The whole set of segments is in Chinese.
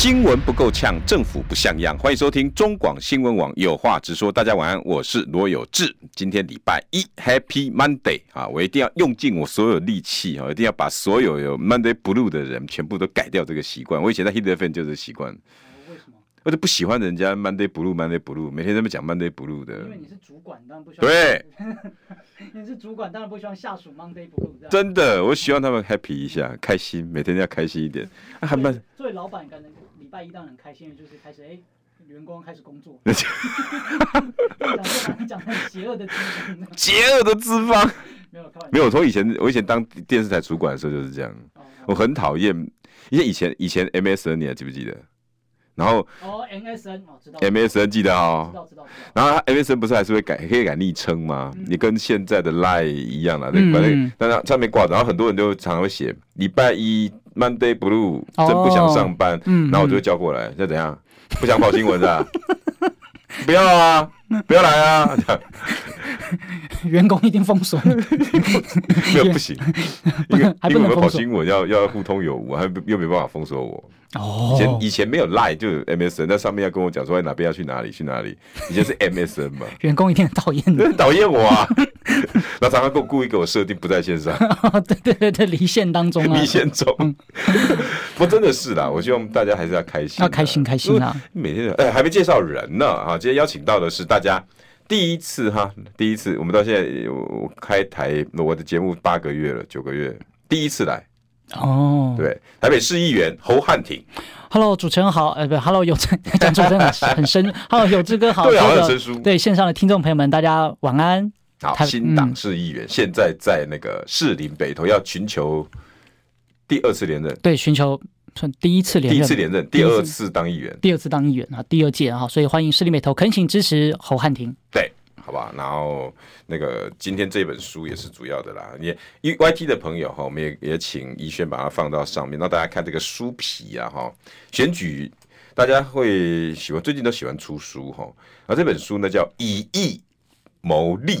新闻不够呛，政府不像样。欢迎收听中广新闻网有话直说。大家晚安，我是罗有志。今天礼拜一，Happy Monday 啊！我一定要用尽我所有力气啊，一定要把所有有 Monday Blue 的人全部都改掉这个习惯。我以前在 Hit FM 就是习惯。我就不喜欢人家 Monday Blue，Monday Blue，每天在那边讲 Monday Blue 的。因为你是主管，当然不喜欢。对。你是主管，当然不希望下属 Monday Blue。真的，我希望他们 Happy 一下，开心，每天要开心一点。啊，还蛮。作为老板，可能。礼拜一当然很开心，就是开始哎，员工开始工作。讲讲很邪恶的资方，邪恶的资方没有没有。从以前我以前当电视台主管的时候就是这样，我很讨厌，因为以前以前 MSN 你还记不记得？然后哦 MSN 哦知道 MSN 记得哦，知道知道。然后 MSN 不是还是会改可以改昵称吗？你跟现在的 Line 一样了，对吧？但是上面挂着，然后很多人就常常会写礼拜一。Monday Blue，真不想上班，然后我就会叫过来，这、嗯、怎样？不想跑新闻的，不要啊，不要来啊！员工一定封锁，没有不行，因为因为我们跑新闻要要互通有无，还又没办法封锁我。哦，以前以前没有 Line 就有 MSN，那上面要跟我讲说哪边要去哪里去哪里。以前是 MSN 嘛，员工一定很讨厌的，讨厌我啊！那常常给我故意给我设定不在线上，对对对对，离线当中啊，离线中。不真的是啦，我希望大家还是要开心，要开心开心啊！每天哎还没介绍人呢啊，今天邀请到的是大家第一次哈，第一次我们到现在有开台我的节目八个月了，九个月第一次来。哦，对，台北市议员侯汉廷，Hello，主持人好，呃，不，Hello，有志，讲主持人很很深，Hello，有志哥好，对，好生疏，对，线上的听众朋友们，大家晚安。好，新党市议员，现在在那个士林北投，要寻求第二次连任，对，寻求算第一次连任，第一次连任，第二次当议员，第二次当议员啊，第二届啊，所以欢迎士林北投，恳请支持侯汉廷，对。好吧，然后那个今天这本书也是主要的啦。也 YT 的朋友哈，我们也也请怡轩把它放到上面，让大家看这个书皮啊哈。选举大家会喜欢，最近都喜欢出书哈。而这本书呢叫《以疫谋利》，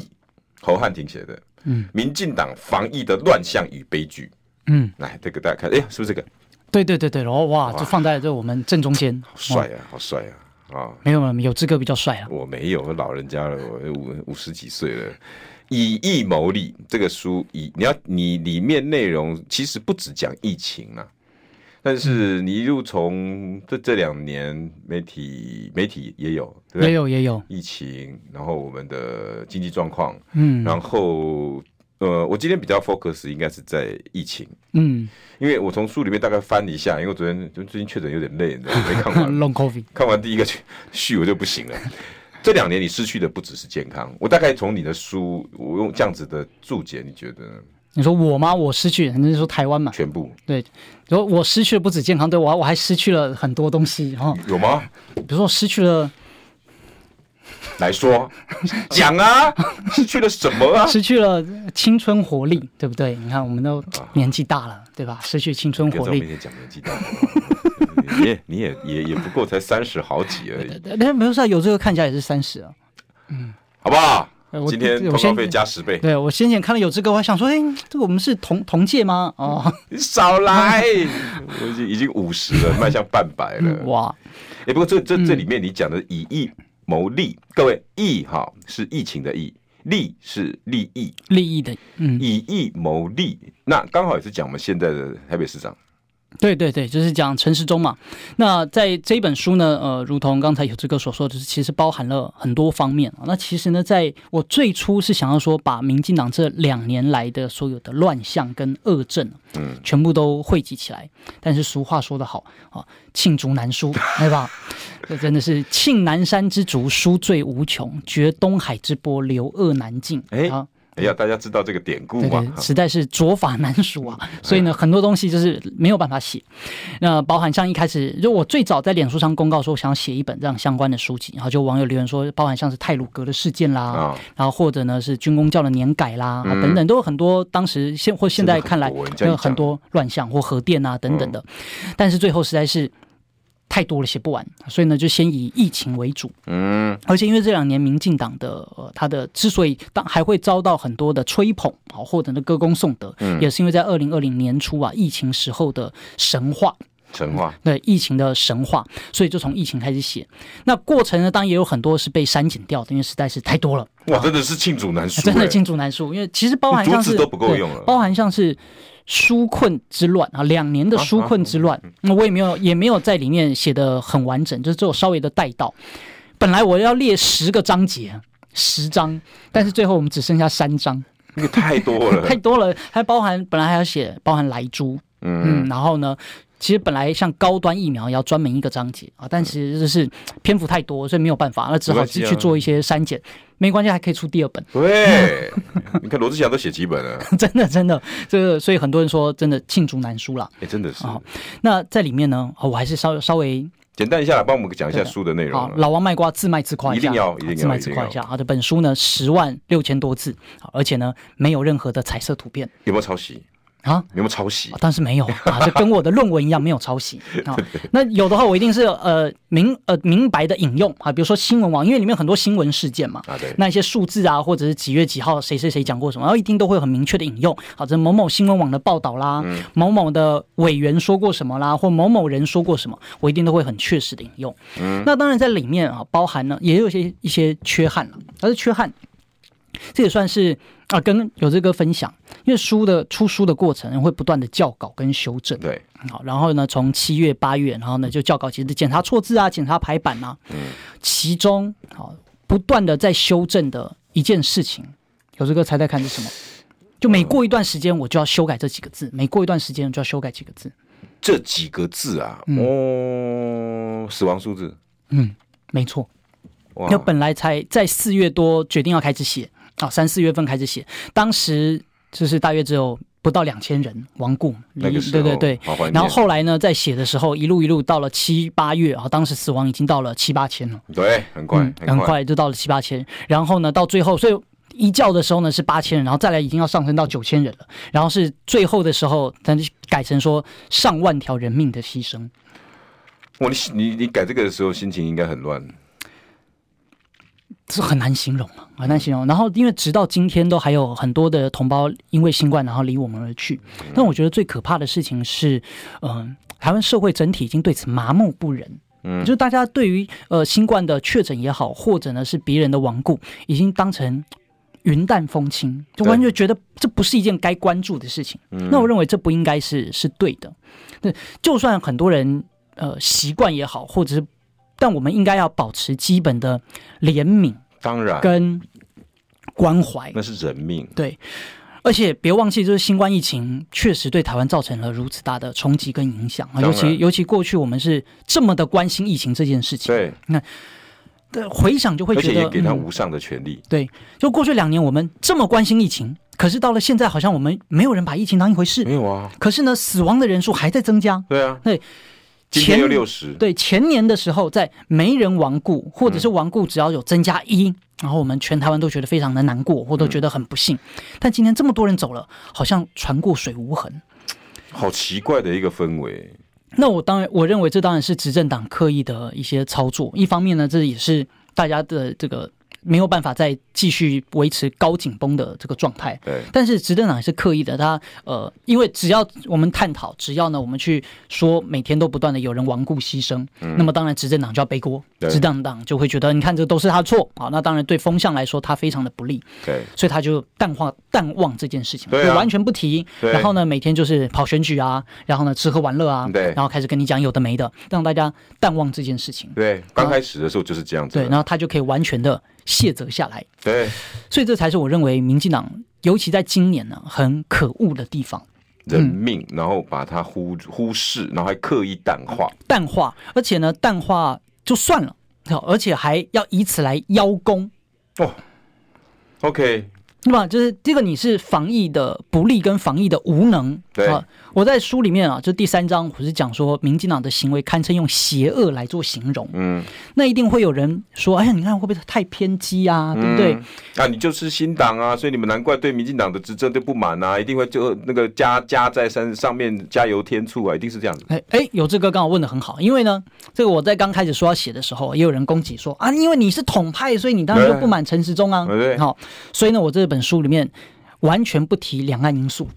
侯汉廷写的。嗯，民进党防疫的乱象与悲剧。嗯，来这个大家看，哎，是不是这个？对对对对，然后哇，就放在这我们正中间，好帅啊，好帅啊！啊，没有没有，有志哥比较帅啊。我没有，我老人家了，我五五十几岁了。以疫谋利这个书，以你要你里面内容其实不只讲疫情啊，但是你一路从这这两年媒体媒体也有，对对也有也有疫情，然后我们的经济状况，嗯，然后。呃，我今天比较 focus 应该是在疫情，嗯，因为我从书里面大概翻了一下，因为我昨天就最近确诊有点累，你知道没看完 Long COVID，看完第一个序我就不行了。这两年你失去的不只是健康，我大概从你的书，我用这样子的注解，你觉得？你说我吗？我失去，你是说台湾嘛？全部。对，然后我失去了不止健康，对我我还失去了很多东西哈。有吗？比如说我失去了。来说 讲啊，失去了什么啊？失去了青春活力，对不对？你看，我们都年纪大了，啊、对吧？失去青春活力。别每天讲年纪大，你也你也也也不过才三十好几而已。那没有事，有这个看起来也是三十啊。嗯，好不好？今天通告费加十倍。对，我先前看到有这个，我还想说，哎，这个我们是同同届吗？哦，你少来，我已经已经五十了，迈向半百了。哇，哎，不过这这这里面你讲的以疫。谋利，各位，疫哈是疫情的疫，利是利益，利益的，嗯，以疫谋利，那刚好也是讲我们现在的台北市长。对对对，就是讲陈时中嘛。那在这一本书呢，呃，如同刚才有志哥所说的，就是其实包含了很多方面啊。那其实呢，在我最初是想要说，把民进党这两年来的所有的乱象跟恶政，嗯，全部都汇集起来。但是俗话说得好啊，罄竹难书，对吧？这真的是罄南山之竹，书最无穷；决东海之波，流恶难尽。哎。哎呀，大家知道这个典故吗？实在是拙法难书啊，所以呢，很多东西就是没有办法写。那包含像一开始，就我最早在脸书上公告说，我想要写一本这样相关的书籍，然后就网友留言说，包含像是泰鲁格的事件啦，然后或者呢是军工教的年改啦，等等，都有很多当时现或现在看来有很多乱象或核电啊等等的，但是最后实在是。太多了，写不完，所以呢，就先以疫情为主。嗯，而且因为这两年民进党的呃，他的之所以当还会遭到很多的吹捧啊，或者呢歌功颂德，嗯，也是因为在二零二零年初啊，疫情时候的神话，神话，对疫情的神话，所以就从疫情开始写。那过程呢，当然也有很多是被删减掉的，因为实在是太多了。哇，真的是罄竹难书，真的罄竹难书，因为其实包含像是都不够用了，包含像是。纾困之乱啊，两年的纾困之乱，那我也没有也没有在里面写的很完整，就是只有稍微的带到。本来我要列十个章节，十章，但是最后我们只剩下三章，那个太多了，太多了，还包含本来还要写包含莱猪，嗯，嗯，然后呢，其实本来像高端疫苗要专门一个章节啊，但其实就是篇幅太多，所以没有办法，那只好去做一些删减。没关系，还可以出第二本。对，你看罗志祥都写几本 了，真的真的，这个所以很多人说真的罄竹难书了。哎，真的是。那在里面呢，我还是稍稍微简单一下，帮我们讲一下书的内容。好，老王卖瓜自卖自夸一下，一定要一定要自卖自夸一下。好的，本书呢十万六千多字，而且呢没有任何的彩色图片，有没有抄袭？啊，有没有抄袭？但是没有啊，就跟我的论文一样，没有抄袭 啊。那有的话，我一定是呃明呃明白的引用啊，比如说新闻网，因为里面很多新闻事件嘛，啊对，那一些数字啊，或者是几月几号谁谁谁讲过什么，然后一定都会很明确的引用。好，这某某新闻网的报道啦，某某的委员说过什么啦，或某某人说过什么，我一定都会很确实的引用。嗯，那当然在里面啊，包含了也有一些一些缺憾了，而是缺憾，这也算是。啊，跟有这个分享，因为书的出书的过程会不断的校稿跟修正。对，好，然后呢，从七月八月，然后呢就校稿，其实检查错字啊，检查排版呐、啊。嗯。其中，好，不断的在修正的一件事情，有这个猜猜看是什么？就每过一段时间，我就要修改这几个字；每过一段时间，就要修改几个字。这几个字啊，哦，死亡数字。嗯，没错。哇。那本来才在四月多决定要开始写。啊，三四月份开始写，当时就是大约只有不到两千人亡故，那个，对对对。然后后来呢，在写的时候，一路一路到了七八月啊，当时死亡已经到了七八千了。对，很快，嗯、很快就到了七八千。然后呢，到最后，所以一校的时候呢是八千人，然后再来已经要上升到九千人了。然后是最后的时候，咱就改成说上万条人命的牺牲。哇，你你你改这个的时候心情应该很乱。是很难形容啊，很难形容。然后，因为直到今天，都还有很多的同胞因为新冠，然后离我们而去。但我觉得最可怕的事情是，嗯、呃，台湾社会整体已经对此麻木不仁。嗯，就是大家对于呃新冠的确诊也好，或者呢是别人的亡故，已经当成云淡风轻，就完全觉得这不是一件该关注的事情。那我认为这不应该是是对的。那就算很多人呃习惯也好，或者是。但我们应该要保持基本的怜悯，当然跟关怀，那是人命。对，而且别忘记，就是新冠疫情确实对台湾造成了如此大的冲击跟影响啊！尤其尤其过去我们是这么的关心疫情这件事情，对，那对回想就会觉得，而且也给他无上的权利。嗯。对，就过去两年我们这么关心疫情，可是到了现在，好像我们没有人把疫情当一回事。没有啊。可是呢，死亡的人数还在增加。对啊。对。前六十对前年的时候，在没人亡故，或者是亡故只要有增加一，嗯，然后我们全台湾都觉得非常的难过，或都觉得很不幸。嗯，但今天这么多人走了，好像船过水无痕，好奇怪的一个氛围。那我当然，我认为这当然是执政党刻意的一些操作。一方面呢，这也是大家的这个。没有办法再继续维持高紧绷的这个状态。对，但是执政党也是刻意的，他呃，因为只要我们探讨，只要呢我们去说每天都不断的有人亡故牺牲，嗯，那么当然执政党就要背锅，执政党就会觉得你看这都是他的错啊，那当然对风向来说他非常的不利。对，所以他就淡化淡忘这件事情，对啊，就完全不提。然后呢，每天就是跑选举啊，然后呢吃喝玩乐啊，对，然后开始跟你讲有的没的，让大家淡忘这件事情。对，刚开始的时候就是这样子。对，然后他就可以完全的。卸责下来，对，所以这才是我认为民进党，尤其在今年呢，很可恶的地方。人命，然后把它忽忽视，然后还刻意淡化，淡化，而且呢，淡化就算了，而且还要以此来邀功。哦，OK，对吧？就是这个，你是防疫的不利跟防疫的无能。对啊，我在书里面啊，就第三章，我是讲说，民进党的行为堪称用邪恶来做形容。嗯，那一定会有人说，哎呀，你看会不会太偏激啊？对不对？嗯、啊，你就是新党啊，所以你们难怪对民进党的执政就不满啊，一定会就那个加加在山上面加油添醋啊，一定是这样子。哎哎，有这个刚好问的很好，因为呢，这个我在刚开始说要写的时候，也有人攻击说啊，因为你是统派，所以你当然就不满陈时中啊。对，好，所以呢，我这本书里面完全不提两岸因素。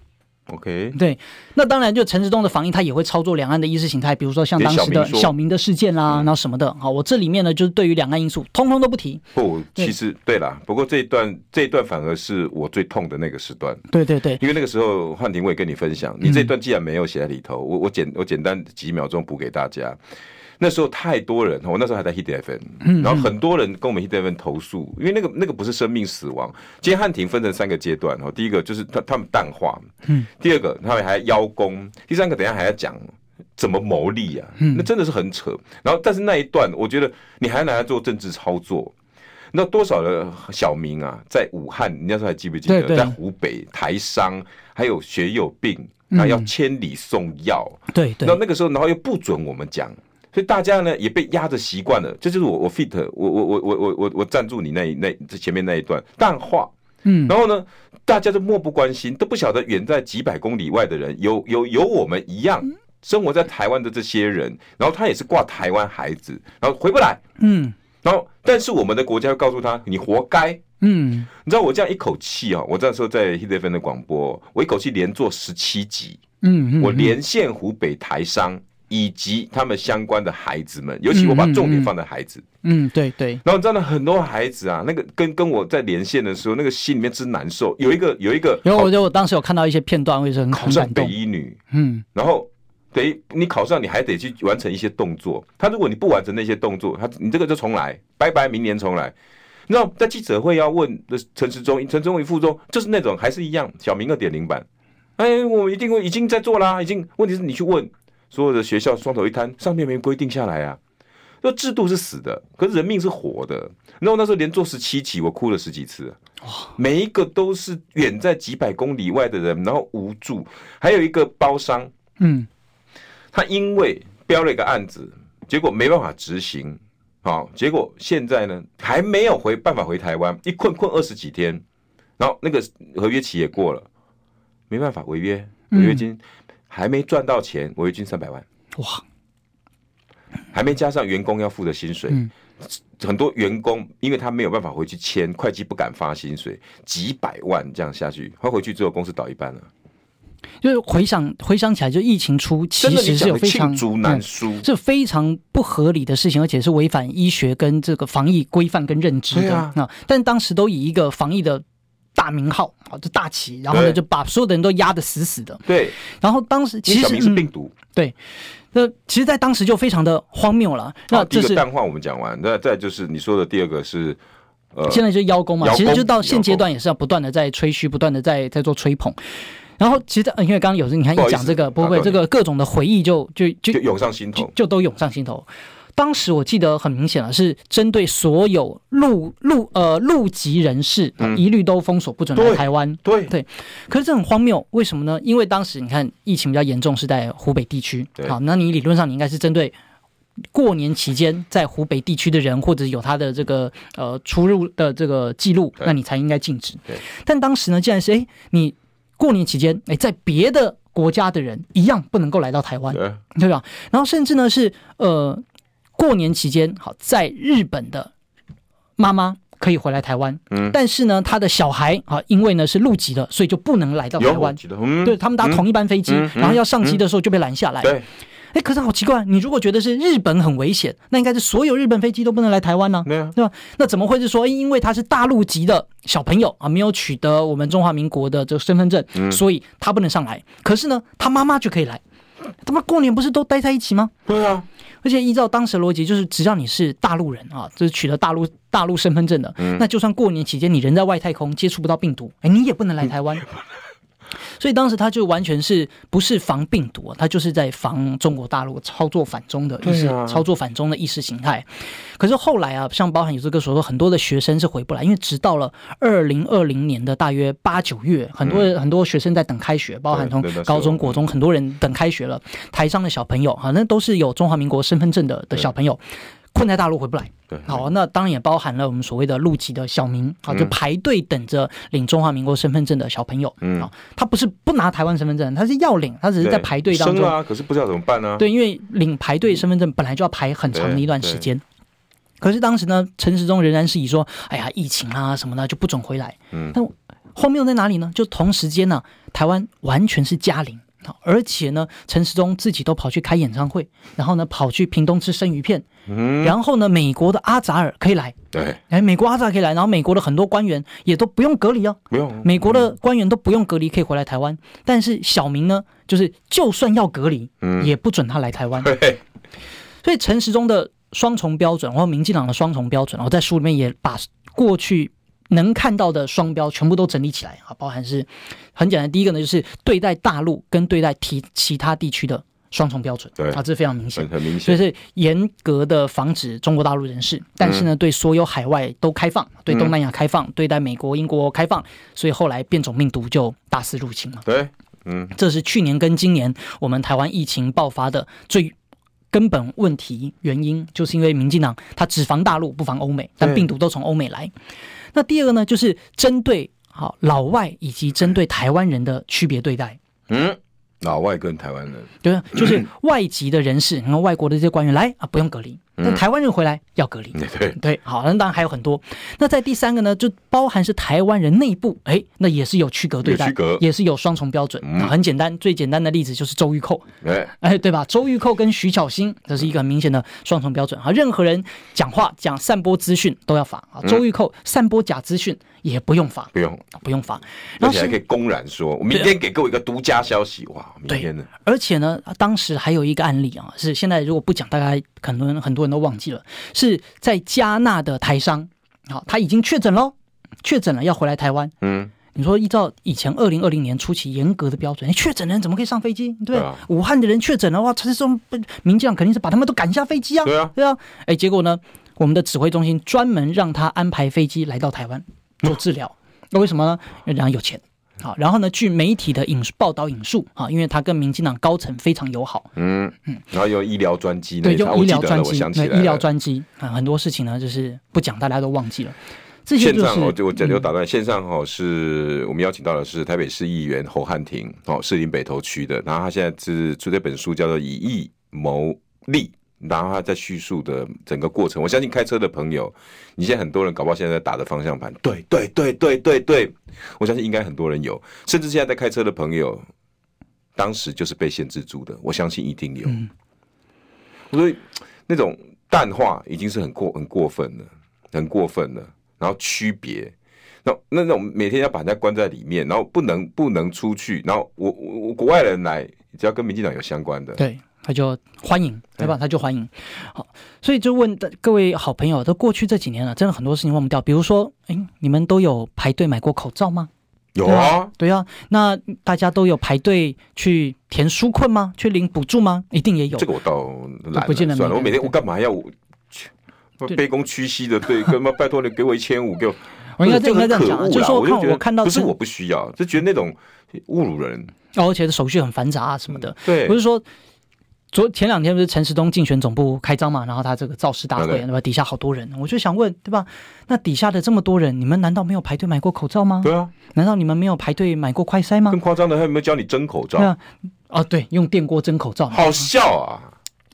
OK，对，那当然就陈时东的防疫，他也会操作两岸的意识形态，比如说像当时的小明的事件啦，然后什么的。好，我这里面呢，就是对于两岸因素，通通都不提。不，其实对啦，不过这一段这一段反而是我最痛的那个时段。对对对，因为那个时候汉庭我也跟你分享，你这一段既然没有写在里头，我我简我简单几秒钟补给大家。那时候太多人，我那时候还在 Hit FM，然后很多人跟我们 Hit FM 投诉，因为那个那个不是生命死亡。今天汉庭分成三个阶段，第一个就是他他们淡化，嗯第二个他们还邀功，第三个等一下还要讲怎么牟利啊，那真的是很扯。然后但是那一段，我觉得你还拿来做政治操作，那多少的小民啊，在武汉，你那时候还记不记得，在湖北台商还有血友病，那要千里送药，对对，那那个时候然后又不准我们讲。所以大家呢也被压着习惯了，这就是我我 fit 我我我我我我我赞助你那一那这前面那一段淡化，嗯，然后呢大家都漠不关心，都不晓得远在几百公里外的人有有有我们一样生活在台湾的这些人，然后他也是挂台湾孩子，然后回不来，嗯，然后但是我们的国家会告诉他你活该，嗯，你知道我这样一口气啊，我那时候在 Hit FM 的广播，我一口气连做十七集，嗯，我连线湖北台商。以及他们相关的孩子们，尤其我把重点放在孩子。嗯，对对。然后真的很多孩子啊，那个跟跟我在连线的时候，那个心里面真难受。有一个有一个，因为我觉得我当时有看到一些片段，我也是很考上北医女。嗯。然后等于你考上，你还得去完成一些动作。他如果你不完成那些动作，他你这个就重来，拜拜，明年重来。你知道在记者会要问的陈时中、陈忠义副中，就是那种还是一样小明二点零版。哎，我一定会已经在做啦，已经。问题是你去问。所有的学校双手一摊，上面没规定下来啊。那制度是死的，可是人命是活的。然后那时候连做十七期，我哭了十几次。每一个都是远在几百公里外的人，然后无助。还有一个包商，嗯，他因为标了一个案子，结果没办法执行，好，结果现在呢还没有回办法回台湾，一困困二十几天，然后那个合约期也过了，没办法违约，违约金。还没赚到钱，违约金三百万，哇！还没加上员工要付的薪水，嗯、很多员工因为他没有办法回去签，会计不敢发薪水，几百万这样下去，他回去之后公司倒一半了。就是回想回想起来，就疫情初其实是有非常难书，是非常不合理的事情，而且是违反医学跟这个防疫规范跟认知的啊。但当时都以一个防疫的。大名号啊，这大旗，然后呢，就把所有的人都压得死死的。对，然后当时其实是病毒，嗯、对，那其实，在当时就非常的荒谬了。那这个淡化我们讲完，那再就是你说的第二个是，呃，现在就是邀功嘛，其实就到现阶段也是要不断的在吹嘘，不断的在在做吹捧。然后其实，因为刚刚有时你看一讲这个，不会这个各种的回忆就就就涌上心头就，就都涌上心头。当时我记得很明显了，是针对所有陆陆呃陆籍人士，一律都封锁，不准来台湾。对对，可是这很荒谬，为什么呢？因为当时你看疫情比较严重，是在湖北地区。好，那你理论上你应该是针对过年期间在湖北地区的人，或者有他的这个呃出入的这个记录，那你才应该禁止。但当时呢，既然是哎，你过年期间哎，在别的国家的人一样不能够来到台湾，对吧？然后甚至呢是呃。过年期间，好，在日本的妈妈可以回来台湾，嗯，但是呢，他的小孩啊，因为呢是陆籍的，所以就不能来到台湾。嗯、对他们搭同一班飞机，嗯、然后要上机的时候就被拦下来。哎，可是好奇怪，你如果觉得是日本很危险，那应该是所有日本飞机都不能来台湾呢？对啊，对吧？那怎么会是说，因为他是大陆籍的小朋友啊，没有取得我们中华民国的这个身份证，嗯、所以他不能上来。可是呢，他妈妈就可以来。他妈过年不是都待在一起吗？对啊。而且依照当时的逻辑，就是只要你是大陆人啊，就是取得大陆大陆身份证的，嗯、那就算过年期间你人在外太空接触不到病毒，哎，你也不能来台湾。所以当时他就完全是不是防病毒啊，他就是在防中国大陆操作反中的意识，啊、操作反中的意识形态。可是后来啊，像包含有这个所说，很多的学生是回不来，因为直到了二零二零年的大约八九月，很多、嗯、很多学生在等开学，包含从高中、国中，很多人等开学了。台上的小朋友啊，那都是有中华民国身份证的的小朋友。困在大陆回不来，对，好，那当然也包含了我们所谓的陆籍的小民啊，就排队等着领中华民国身份证的小朋友，嗯，啊，他不是不拿台湾身份证，他是要领，他只是在排队当中。啊，可是不知道怎么办呢？对，因为领排队身份证本来就要排很长的一段时间，可是当时呢，陈时中仍然是以说，哎呀，疫情啊什么的就不准回来，嗯，但后面又在哪里呢？就同时间呢，台湾完全是加零。而且呢，陈时中自己都跑去开演唱会，然后呢，跑去屏东吃生鱼片，嗯，然后呢，美国的阿扎尔可以来，对，哎，美国阿扎尔可以来，然后美国的很多官员也都不用隔离哦，不用，美国的官员都不用隔离，可以回来台湾，但是小明呢，就是就算要隔离，嗯，也不准他来台湾，对，所以陈时中的双重标准，然后民进党的双重标准，我在书里面也把过去。能看到的双标全部都整理起来啊，包含是很简单。第一个呢，就是对待大陆跟对待其其他地区的双重标准，对啊，这非常明显，很明显，就是严格的防止中国大陆人士，但是呢，对所有海外都开放，对东南亚开放，对待美国、英国开放，所以后来变种病毒就大肆入侵了。对，嗯，这是去年跟今年我们台湾疫情爆发的最根本问题原因，就是因为民进党他只防大陆不防欧美，但病毒都从欧美来。那第二个呢，就是针对好老外以及针对台湾人的区别对待。嗯，老外跟台湾人，对，就是外籍的人士，然后外国的这些官员来啊，不用隔离。那台湾人回来要隔离，嗯、对对，好，那当然还有很多。那在第三个呢，就包含是台湾人内部，哎，那也是有区隔对待，也是有双重标准。嗯、很简单，最简单的例子就是周玉蔻，哎哎，对吧？周玉蔻跟徐巧芯，这是一个很明显的双重标准啊。任何人讲话讲散播资讯都要罚啊。周玉蔻散播假资讯也不用罚，不用不用罚，而且还可以公然说，我明天给各位一个独家消息，哇，明天呢。而且呢，当时还有一个案例啊，是现在如果不讲，大概可能很多人都忘记了。是在加纳的台商，好，他已经确诊了，确诊了要回来台湾。嗯，你说依照以前二零二零年初期严格的标准，哎，确诊人怎么可以上飞机？对，啊、武汉的人确诊了，哇，这种民进党肯定是把他们都赶下飞机啊。对啊，对啊，哎，结果呢，我们的指挥中心专门让他安排飞机来到台湾做治疗，那、嗯、为什么呢？因为人家有钱。好，然后呢？据媒体的引报道引述啊，因为他跟民进党高层非常友好，嗯嗯，然后用医疗专机，对，用医疗专机，那医疗专机啊，很多事情呢就是不讲，大家都忘记了。这些就是、线上我我这里有打断，线上哈是我们邀请到的是台北市议员侯汉廷，哦，士林北投区的，然后他现在是出这本书叫做《以疫谋利》。然后他在叙述的整个过程，我相信开车的朋友，你现在很多人搞不好现在在打的方向盘，对对对对对对，我相信应该很多人有，甚至现在在开车的朋友，当时就是被限制住的，我相信一定有。所以那种淡化已经是很过很过分了，很过分了。然后区别，那那种每天要把人家关在里面，然后不能不能出去，然后我我国外人来，只要跟民进党有相关的，对。他就欢迎，对吧？他就欢迎。好，所以就问各位好朋友，都过去这几年了，真的很多事情忘不掉。比如说，哎，你们都有排队买过口罩吗？有啊，对啊。那大家都有排队去填纾困吗？去领补助吗？一定也有。这个我倒懒，不见得。算了，我每天我干嘛要我卑躬屈膝的对？干嘛 拜托你给我一千五？给我。我应该应该这样讲，就是说看我看到不是我不需要，就觉得那种侮辱人，而且手续很繁杂啊什么的。对，不是说。昨前两天不是陈时东竞选总部开张嘛，然后他这个造势大会，对吧？底下好多人，我就想问，对吧？那底下的这么多人，你们难道没有排队买过口罩吗？对啊，难道你们没有排队买过快筛吗？更夸张的，还有没有教你蒸口罩？对啊，哦，对，用电锅蒸口罩，好笑啊！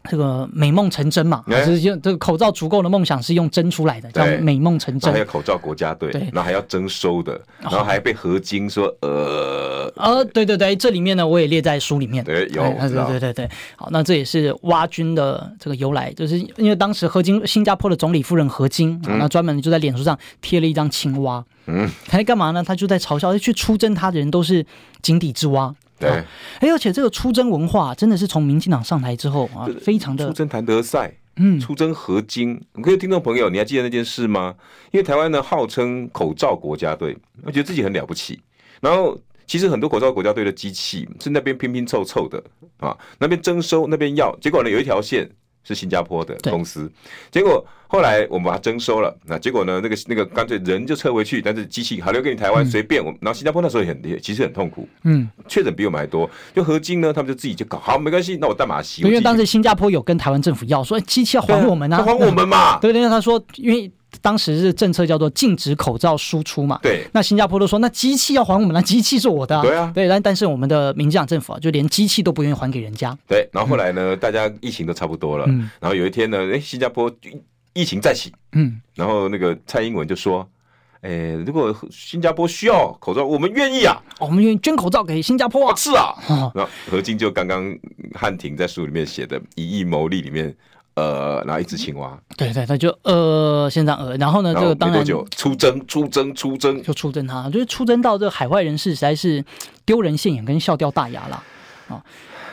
这个美梦成真嘛，就是用这个口罩足够的梦想是用蒸出来的，叫美梦成真。还有口罩国家队，对，然后还要征收的，然后还被何金说呃。呃，对对对，这里面呢我也列在书里面，对，有，对对对对，好，那这也是挖军的这个由来，就是因为当时何金新加坡的总理夫人何金，那专门就在脸书上贴了一张青蛙，嗯，他在干嘛呢？他就在嘲笑，去出征他的人都是井底之蛙。对，哎，而且这个出征文化真的是从民进党上台之后啊，非常的出征谭德赛，嗯，出征何金。各位听众朋友，你还记得那件事吗？因为台湾呢号称口罩国家队，我觉得自己很了不起。然后其实很多口罩国家队的机器是那边拼拼凑凑的啊，那边征收，那边要，结果呢有一条线是新加坡的公司，结果后来我们把它征收了，那结果呢那个那个干脆人就撤回去，但是机器还留给你台湾随便我，然后新加坡那时候也很其实很痛苦，嗯，确诊比我们还多，就合金呢他们就自己就搞好没关系，那我代码洗，因为当时新加坡有跟台湾政府要说机器要还我们啊，还我们嘛，对，因为他说因为。当时是政策叫做禁止口罩输出嘛？对。那新加坡都说，那机器要还我们，那机器是我的、啊。对啊。对，但但是我们的民进党政府啊，就连机器都不愿意还给人家。对。然后后来呢，嗯、大家疫情都差不多了。嗯。然后有一天呢，哎，新加坡疫情再起。嗯。然后那个蔡英文就说：“哎，如果新加坡需要口罩，我们愿意啊，哦、我们愿意捐口罩给新加坡啊。”是啊。哦、然后何金就刚刚汉庭在书里面写的一亿牟利里面。呃，然后一只青蛙，对对，他就呃，先这样呃，然后呢，这个当然就出征，出征，出征，就出征他，就是出征到这个海外人士，实在是丢人现眼，跟笑掉大牙了啊。哦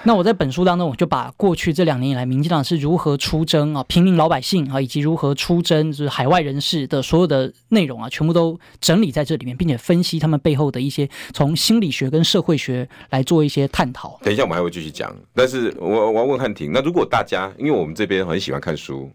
那我在本书当中，我就把过去这两年以来，民进党是如何出征啊平民老百姓啊，以及如何出征就是海外人士的所有的内容啊，全部都整理在这里面，并且分析他们背后的一些从心理学跟社会学来做一些探讨。等一下我们还会继续讲，但是我我要问汉庭，那如果大家因为我们这边很喜欢看书，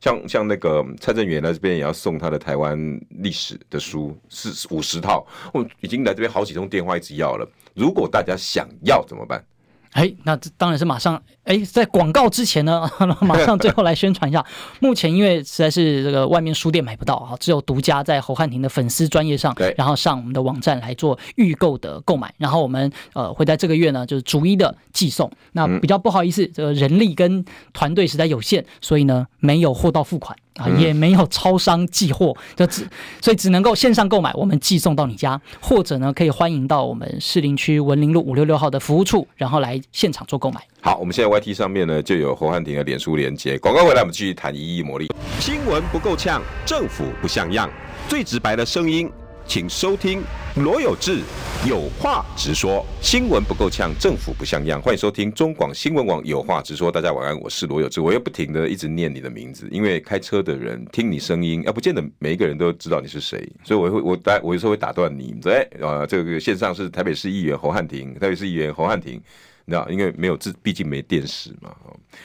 像像那个蔡正元来这边也要送他的台湾历史的书是五十套，我已经来这边好几通电话一直要了。如果大家想要怎么办？哎，那这当然是马上哎，在广告之前呢，马上最后来宣传一下。目前因为实在是这个外面书店买不到啊，只有独家在侯汉廷的粉丝专业上，然后上我们的网站来做预购的购买。然后我们呃会在这个月呢，就是逐一的寄送。那比较不好意思，这个人力跟团队实在有限，所以呢没有货到付款。啊，也没有超商寄货，就只所以只能够线上购买，我们寄送到你家，或者呢可以欢迎到我们士林区文林路五六六号的服务处，然后来现场做购买。好，我们现在 YT 上面呢就有侯汉廷的脸书连接，广告回来我们继续谈一亿魔力。新闻不够呛，政府不像样，最直白的声音。请收听罗有志有话直说，新闻不够呛，政府不像样。欢迎收听中广新闻网有话直说。大家晚安，我是罗有志。我又不停的一直念你的名字，因为开车的人听你声音，要不见得每一个人都知道你是谁，所以我会我打我有时候会打断你。哎，啊，这个线上是台北市议员侯汉廷，台北市议员侯汉廷。那因为没有自，毕竟没电视嘛，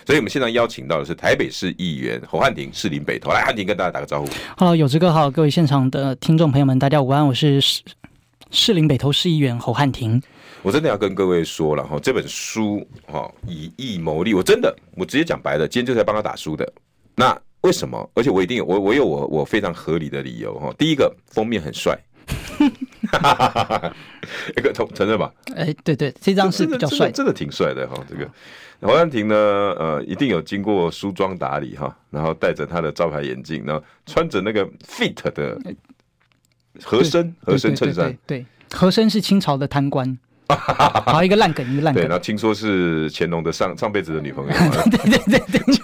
所以我们现在邀请到的是台北市议员侯汉廷，士林北投。来，汉廷跟大家打个招呼。Hello，有志哥好，各位现场的听众朋友们，大家午安，我是士士林北投市议员侯汉廷。我真的要跟各位说了哈，这本书哈以义谋利，我真的我直接讲白了，今天就是来帮他打书的。那为什么？而且我一定有我我有我我非常合理的理由哈。第一个封面很帅。哈哈哈哈哈！一个承承认吧？哎，对对，这张是比较帅，真的挺帅的哈。这个侯安婷呢，呃，一定有经过梳妆打理哈，然后戴着他的招牌眼镜，然后穿着那个 fit 的合身合身衬衫，对，合身是清朝的贪官。好一个烂梗，一个烂梗。对，然后听说是乾隆的上上辈子的女朋友。对对对对。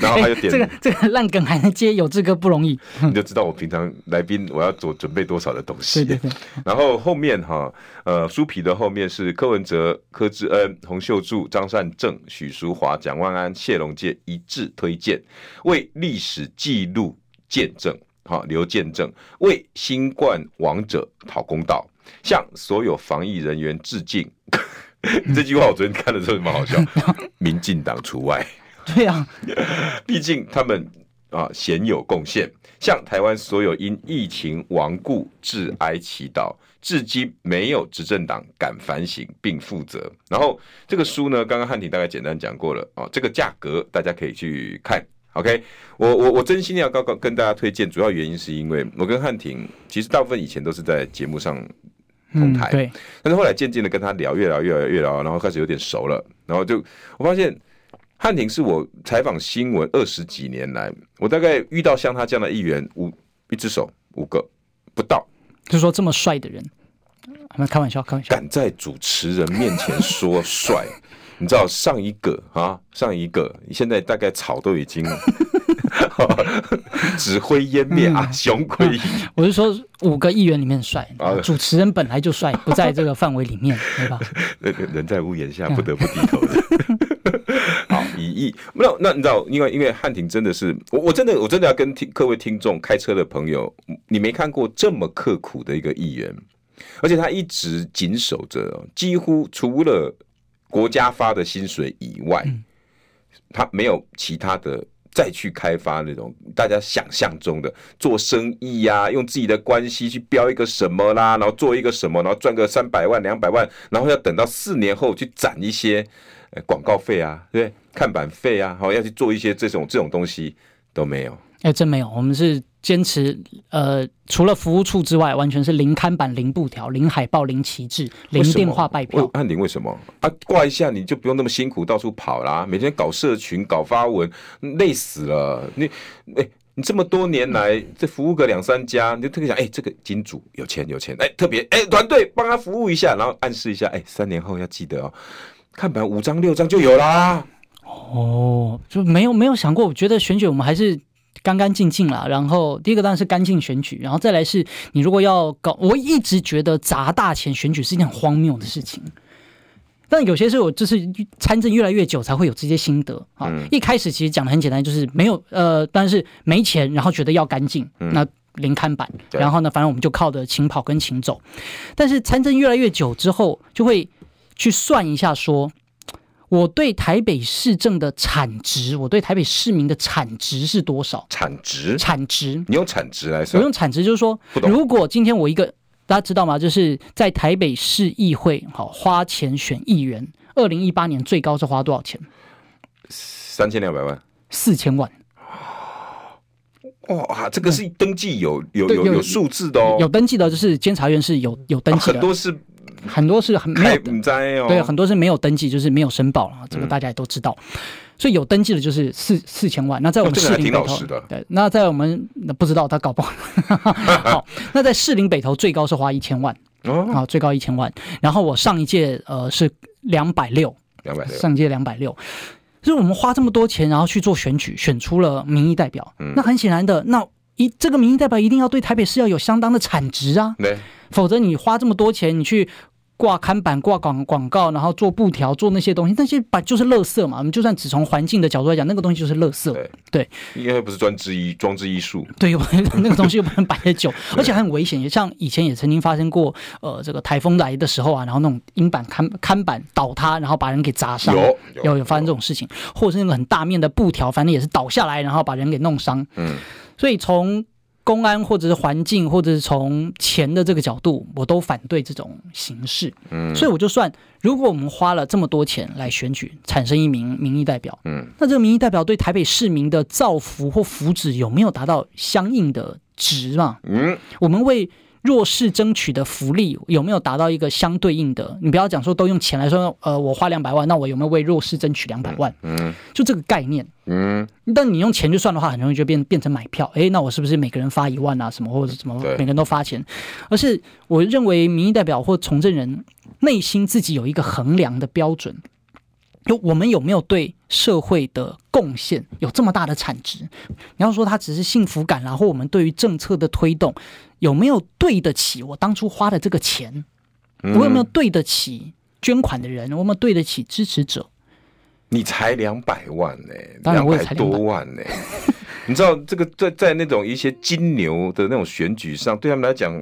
然后还有点 这个这个烂梗还能接，有这个不容易。你就知道我平常来宾我要做准备多少的东西。对对对。然后后面哈，呃，书皮的后面是柯文哲、柯志恩、洪秀柱、张善政、许淑华、蒋万安、谢龙介一致推荐，为历史记录见证，哈，留见证，为新冠王者讨公道。向所有防疫人员致敬。这句话我昨天看的时候蛮好笑，民进党除外。对啊，毕竟他们啊鲜有贡献。向台湾所有因疫情亡故致哀祈祷。至今没有执政党敢反省并负责。然后这个书呢，刚刚汉庭大概简单讲过了啊。这个价格大家可以去看。OK，我我我真心要高高跟大家推荐，主要原因是因为我跟汉庭其实大部分以前都是在节目上。同台、嗯，对，但是后来渐渐的跟他聊，越聊越聊越聊，然后开始有点熟了，然后就我发现汉廷是我采访新闻二十几年来，我大概遇到像他这样的议员五一只手五个不到，就是说这么帅的人，开玩笑，开玩笑，敢在主持人面前说帅，你知道上一个啊，上一个，现在大概草都已经。指挥湮灭啊，雄鬼、嗯！我是说，五个议员里面帅，主持人本来就帅，不在这个范围里面，对吧？人在屋檐下，不得不低头的。好，一亿，那那你知道，因为因为汉庭真的是，我我真的我真的要跟听各位听众开车的朋友，你没看过这么刻苦的一个议员，而且他一直紧守着，几乎除了国家发的薪水以外，嗯、他没有其他的。再去开发那种大家想象中的做生意呀、啊，用自己的关系去标一个什么啦，然后做一个什么，然后赚个三百万、两百万，然后要等到四年后去攒一些广告费啊，对，看板费啊，好要去做一些这种这种东西都没有。哎、真没有，我们是。坚持呃，除了服务处之外，完全是零看板、零布条、零海报、零旗帜、零电话拜票。翰林为什么啊？挂一下你就不用那么辛苦到处跑啦，每天搞社群、搞发文，累死了。你哎、欸，你这么多年来，这服务个两三家，你就特别想，哎、欸，这个金主有钱有钱，哎、欸，特别哎，团队帮他服务一下，然后暗示一下，哎、欸，三年后要记得哦，看板五张六张就有啦。哦，就没有没有想过，我觉得选举我们还是。干干净净啦，然后第一个当然是干净选举，然后再来是你如果要搞，我一直觉得砸大钱选举是一件很荒谬的事情。但有些时候就是参政越来越久才会有这些心得啊。嗯、一开始其实讲的很简单，就是没有呃，但是没钱，然后觉得要干净，嗯、那零看板，然后呢，反正我们就靠着勤跑跟勤走。但是参政越来越久之后，就会去算一下说。我对台北市政的产值，我对台北市民的产值是多少？产值，产值，你用产值来算？我用产值，就是说，如果今天我一个大家知道吗？就是在台北市议会，好花钱选议员，二零一八年最高是花多少钱？三千两百万，四千万。哇，这个是登记有有有有数字的哦，有登记的，就是监察院是有有登记的，很多是。很多是很没有，哦、对，很多是没有登记，就是没有申报了，这个大家也都知道。嗯、所以有登记的就是四四千万。那在我们士林北投，哦、对，那在我们那不知道他搞不好。好，那在士林北投最高是花一千万，哦，好，最高一千万。然后我上一届呃是两百六，两百六，上一届两百六。就是我们花这么多钱，然后去做选举，选出了民意代表。嗯、那很显然的，那一这个民意代表一定要对台北市要有相当的产值啊，对，否则你花这么多钱，你去。挂刊板、挂广广告，然后做布条、做那些东西，那些把就是垃圾嘛。我们就算只从环境的角度来讲，那个东西就是垃圾。对，对，因为不是装置艺装置艺术。对，那个东西又不能摆太久，而且很危险。也像以前也曾经发生过，呃，这个台风来的时候啊，然后那种阴板看看板倒塌，然后把人给砸伤。有有有发生这种事情，或者是那个很大面的布条，反正也是倒下来，然后把人给弄伤。嗯，所以从。公安或者是环境，或者是从钱的这个角度，我都反对这种形式。嗯，所以我就算，如果我们花了这么多钱来选举，产生一名民意代表，嗯，那这个民意代表对台北市民的造福或福祉有没有达到相应的值嘛？嗯，我们为。弱势争取的福利有没有达到一个相对应的？你不要讲说都用钱来说，呃，我花两百万，那我有没有为弱势争取两百万？嗯，就这个概念。嗯，但你用钱去算的话，很容易就变变成买票。诶，那我是不是每个人发一万啊？什么或者什么，每个人都发钱？而是我认为民意代表或从政人内心自己有一个衡量的标准。就我们有没有对社会的贡献有这么大的产值？你要说他只是幸福感然后我们对于政策的推动有没有对得起我当初花的这个钱？我有没有对得起捐款的人？我有没有对得起支持者？你才两百万呢、欸，两百多万呢、欸？你知道这个在在那种一些金牛的那种选举上，对他们来讲，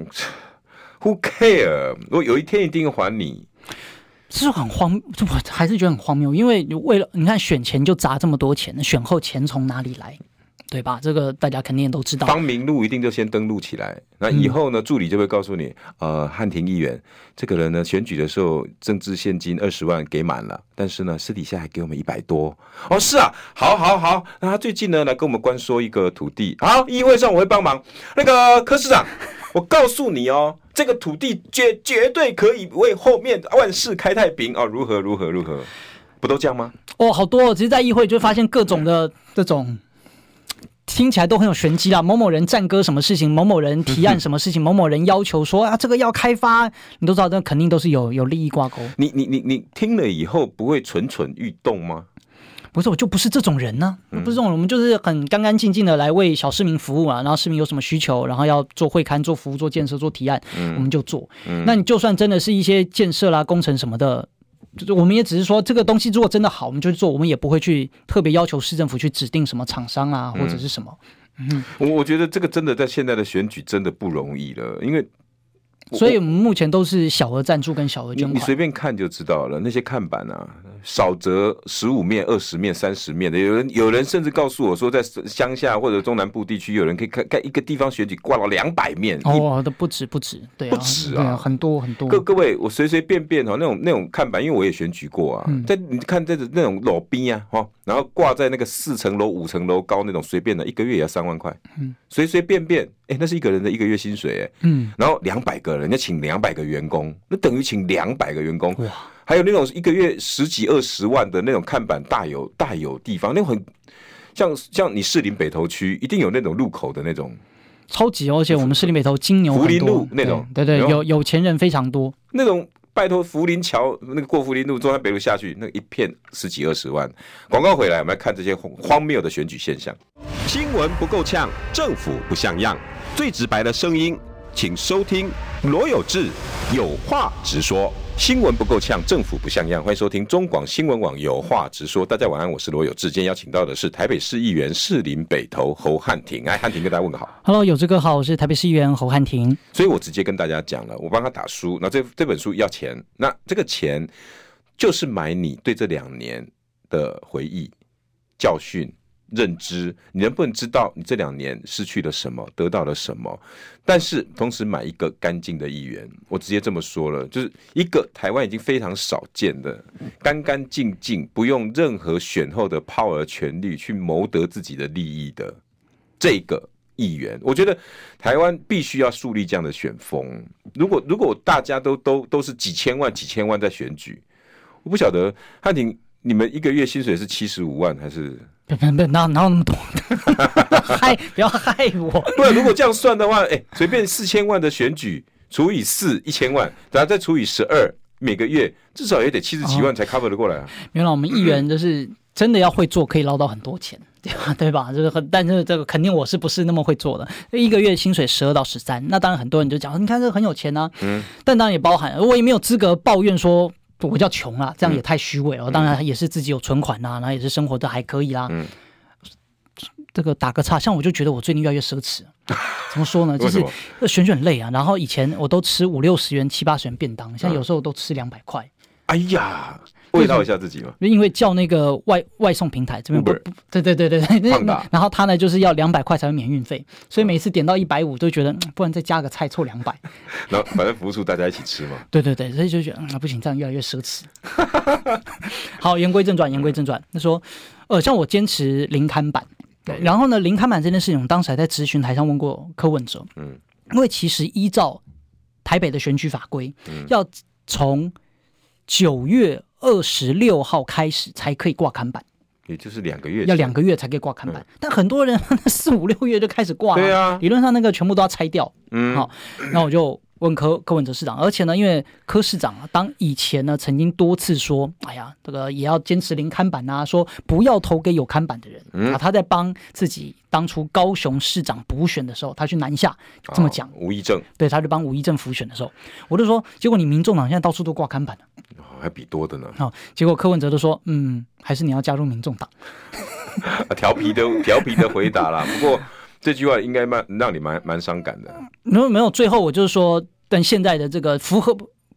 Who care？我有一天一定还你。这是很荒，就我还是觉得很荒谬，因为为了你看选前就砸这么多钱，选后钱从哪里来，对吧？这个大家肯定都知道。方明路一定就先登录起来，那以后呢，助理就会告诉你，呃，汉庭议员这个人呢，选举的时候政治现金二十万给满了，但是呢，私底下还给我们一百多。哦，是啊，好，好，好，那他最近呢来跟我们关说一个土地，好，议会上我会帮忙。那个柯市长，我告诉你哦。这个土地绝绝对可以为后面万事开太平啊！如何如何如何？不都这样吗？哦，好多哦！其实，在议会就发现各种的这种听起来都很有玄机啦。某某人赞歌什么事情，某某人提案 什么事情，某某人要求说啊，这个要开发，你都知道，那肯定都是有有利益挂钩。你你你你听了以后不会蠢蠢欲动吗？不是，我就不是这种人呢、啊，不是这种人，我们就是很干干净净的来为小市民服务啊。然后市民有什么需求，然后要做会刊、做服务、做建设、做提案，我们就做。那你就算真的是一些建设啦、工程什么的，就是我们也只是说这个东西如果真的好，我们就做，我们也不会去特别要求市政府去指定什么厂商啊，或者是什么。嗯，我我觉得这个真的在现在的选举真的不容易了，因为所以我们目前都是小额赞助跟小额捐款。你随便看就知道了，那些看板啊，少则十五面、二十面、三十面的。有人有人甚至告诉我说，在乡下或者中南部地区，有人可以看看一个地方选举挂了两百面。哦，都不止不止，对啊，不止啊，啊很多很多。各各位，我随随便便哈，那种那种看板，因为我也选举过啊，嗯、在你看这种那种老兵啊，哈，然后挂在那个四层楼、五层楼高那种随便的，一个月也要三万块。嗯，随随便便，哎、欸，那是一个人的一个月薪水、欸，哎，嗯，然后两百个人。人家请两百个员工，那等于请两百个员工。哇！还有那种一个月十几二十万的那种看板，大有大有地方。那种很像像你士林北头区，一定有那种路口的那种超级，而且我们士林北头金牛福林路那种，对对，对，有有钱人非常多。那种拜托福林桥那个过福林路中山北路下去，那一片十几二十万。广告回来，我们来看这些荒谬的选举现象。新闻不够呛，政府不像样，最直白的声音。请收听罗有志有话直说，新闻不够呛，政府不像样。欢迎收听中广新闻网有话直说。大家晚安，我是罗有志。今天邀请到的是台北市议员士林北投侯汉廷。哎，汉廷跟大家问个好。Hello，有志哥好，我是台北市议员侯汉廷。所以我直接跟大家讲了，我帮他打书，那这这本书要钱，那这个钱就是买你对这两年的回忆、教训。认知，你能不能知道你这两年失去了什么，得到了什么？但是同时买一个干净的议员，我直接这么说了，就是一个台湾已经非常少见的干干净净，不用任何选后的 power 权力去谋得自己的利益的这个议员。我觉得台湾必须要树立这样的选风。如果如果大家都都都是几千万几千万在选举，我不晓得汉庭，你们一个月薪水是七十五万还是？别别别，哪哪有那么多？害，不要害我！不然如果这样算的话，哎、欸，随便四千万的选举除以四，一千万，然后再除以十二，每个月至少也得七十七万才 cover 得过来啊。原来我们议员就是真的要会做，可以捞到很多钱，对吧？对吧？就是很，但是这个肯定我是不是那么会做的？一个月薪水十二到十三，那当然很多人就讲，你看这个很有钱啊。嗯。但当然也包含，我也没有资格抱怨说。我叫穷啊，这样也太虚伪了。嗯、当然也是自己有存款呐、啊，然后也是生活的还可以啦。嗯，这个打个岔，像我就觉得我最近越来越奢侈。怎么说呢？就是选举很累啊。然后以前我都吃五六十元、七八十元便当，现在有时候都吃两百块。哎呀！慰劳一下自己嘛，因为叫那个外外送平台这边不，不，对对对对对，然后他呢就是要两百块才会免运费，所以每次点到一百五都觉得，不然再加个菜凑两百，然后反正服务处大家一起吃嘛。对对对，所以就觉得啊不行，这样越来越奢侈。好，言归正传，言归正传，他说，呃，像我坚持零看板，对，然后呢，零看板这件事情，我当时还在咨询台上问过柯文哲，嗯，因为其实依照台北的选举法规，嗯，要从九月。二十六号开始才可以挂刊板，也就是两个月，要两个月才可以挂刊板。嗯、但很多人 四五六月就开始挂了，对啊，理论上那个全部都要拆掉。嗯，好，那我就。问柯柯文哲市长，而且呢，因为柯市长啊，当以前呢曾经多次说，哎呀，这个也要坚持零看板啊，说不要投给有看板的人。嗯，啊，他在帮自己当初高雄市长补选的时候，他去南下这么讲。吴怡正，对，他就帮吴怡正辅选的时候，我就说，结果你民众党现在到处都挂看板了，还比多的呢。好，结果柯文哲都说，嗯，还是你要加入民众党。调皮的调皮的回答啦，不过这句话应该蛮让你蛮蛮伤感的。没有没有，最后我就是说。但现在的这个符合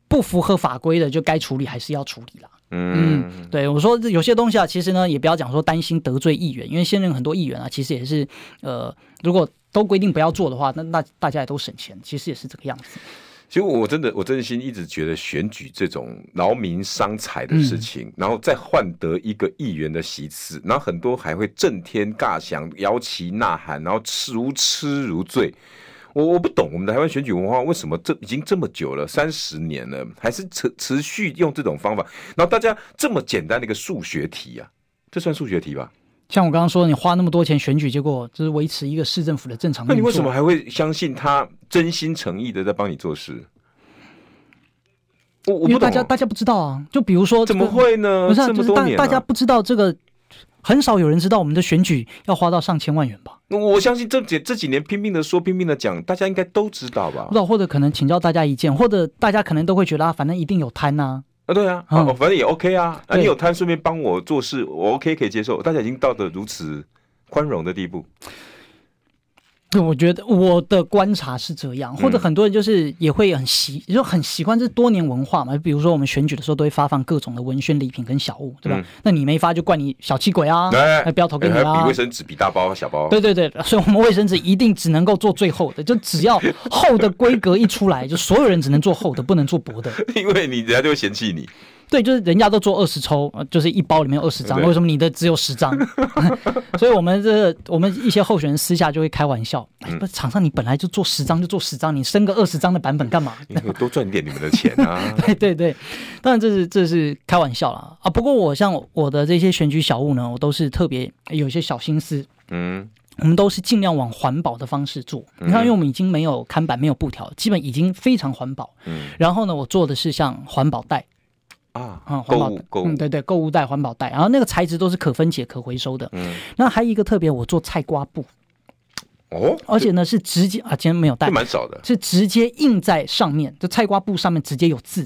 不符合法规的，就该处理还是要处理啦。嗯，嗯，对，我说有些东西啊，其实呢，也不要讲说担心得罪议员，因为现任很多议员啊，其实也是呃，如果都规定不要做的话，那那大家也都省钱，其实也是这个样子。其实我真的，我真心一直觉得选举这种劳民伤财的事情，嗯、然后再换得一个议员的席次，然后很多还会震天尬响、摇旗呐喊，然后如痴如醉。我我不懂我们的台湾选举文化为什么这已经这么久了，三十年了，还是持持续用这种方法？然后大家这么简单的一个数学题啊，这算数学题吧？像我刚刚说，你花那么多钱选举，结果就是维持一个市政府的正常。那你为什么还会相信他真心诚意的在帮你做事？我我不懂，大家大家不知道啊，就比如说、这个、怎么会呢？不是、啊，就是大大家不知道这个。很少有人知道我们的选举要花到上千万元吧？我相信这几这几年拼命的说、拼命的讲，大家应该都知道吧？不知道，或者可能请教大家意见，或者大家可能都会觉得啊，反正一定有贪呐。啊，对啊，嗯、反正也 OK 啊。啊，你有摊，顺便帮我做事，我 OK 可以接受。大家已经到的如此宽容的地步。对，我觉得我的观察是这样，或者很多人就是也会很习，就很习惯这多年文化嘛。比如说我们选举的时候都会发放各种的文宣礼品跟小物，对吧？嗯、那你没发就怪你小气鬼啊，还不要投给你啊。比卫生纸比大包小包。对对对，所以我们卫生纸一定只能够做最厚的，就只要厚的规格一出来，就所有人只能做厚的，不能做薄的，因为你人家就会嫌弃你。对，就是人家都做二十抽，就是一包里面有二十张，为什么你的只有十张？所以我们这我们一些候选人私下就会开玩笑，嗯、不是场上你本来就做十张就做十张，你升个二十张的版本干嘛？你多赚点你们的钱啊！对对对，当然这是这是开玩笑啦。啊。不过我像我的这些选举小物呢，我都是特别有一些小心思。嗯，我们都是尽量往环保的方式做。你看，因为我们已经没有看板，没有布条，基本已经非常环保。嗯，然后呢，我做的是像环保袋。啊，嗯，环保，嗯，对对，购物袋、环保袋，然后那个材质都是可分解、可回收的。嗯，那还有一个特别，我做菜瓜布。哦，而且呢是直接啊，今天没有带，蛮少的，是直接印在上面，就菜瓜布上面直接有字。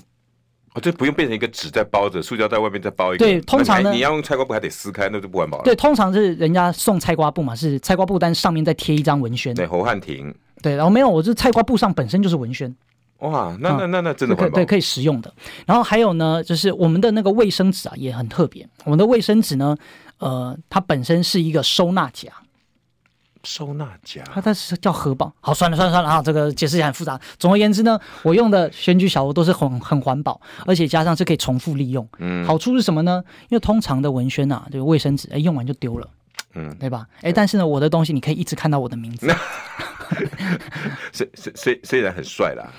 哦，这不用变成一个纸在包着，塑胶袋外面再包一个。对，通常呢，你要用菜瓜布还得撕开，那就不环保了。对，通常是人家送菜瓜布嘛，是菜瓜布，但上面再贴一张文宣。对，侯汉廷。对，然后没有，我这菜瓜布上本身就是文宣。哇，那那那那真的环保，对，可以食用的。然后还有呢，就是我们的那个卫生纸啊，也很特别。我们的卫生纸呢，呃，它本身是一个收纳夹，收纳夹，它它是叫荷包。好，算了算了算了啊，这个解释起来很复杂。总而言之呢，我用的选举小物都是很很环保，而且加上是可以重复利用。嗯，好处是什么呢？因为通常的文宣啊，这个卫生纸，哎，用完就丢了。嗯，对吧？哎，但是呢，我的东西你可以一直看到我的名字。虽虽虽虽然很帅啦，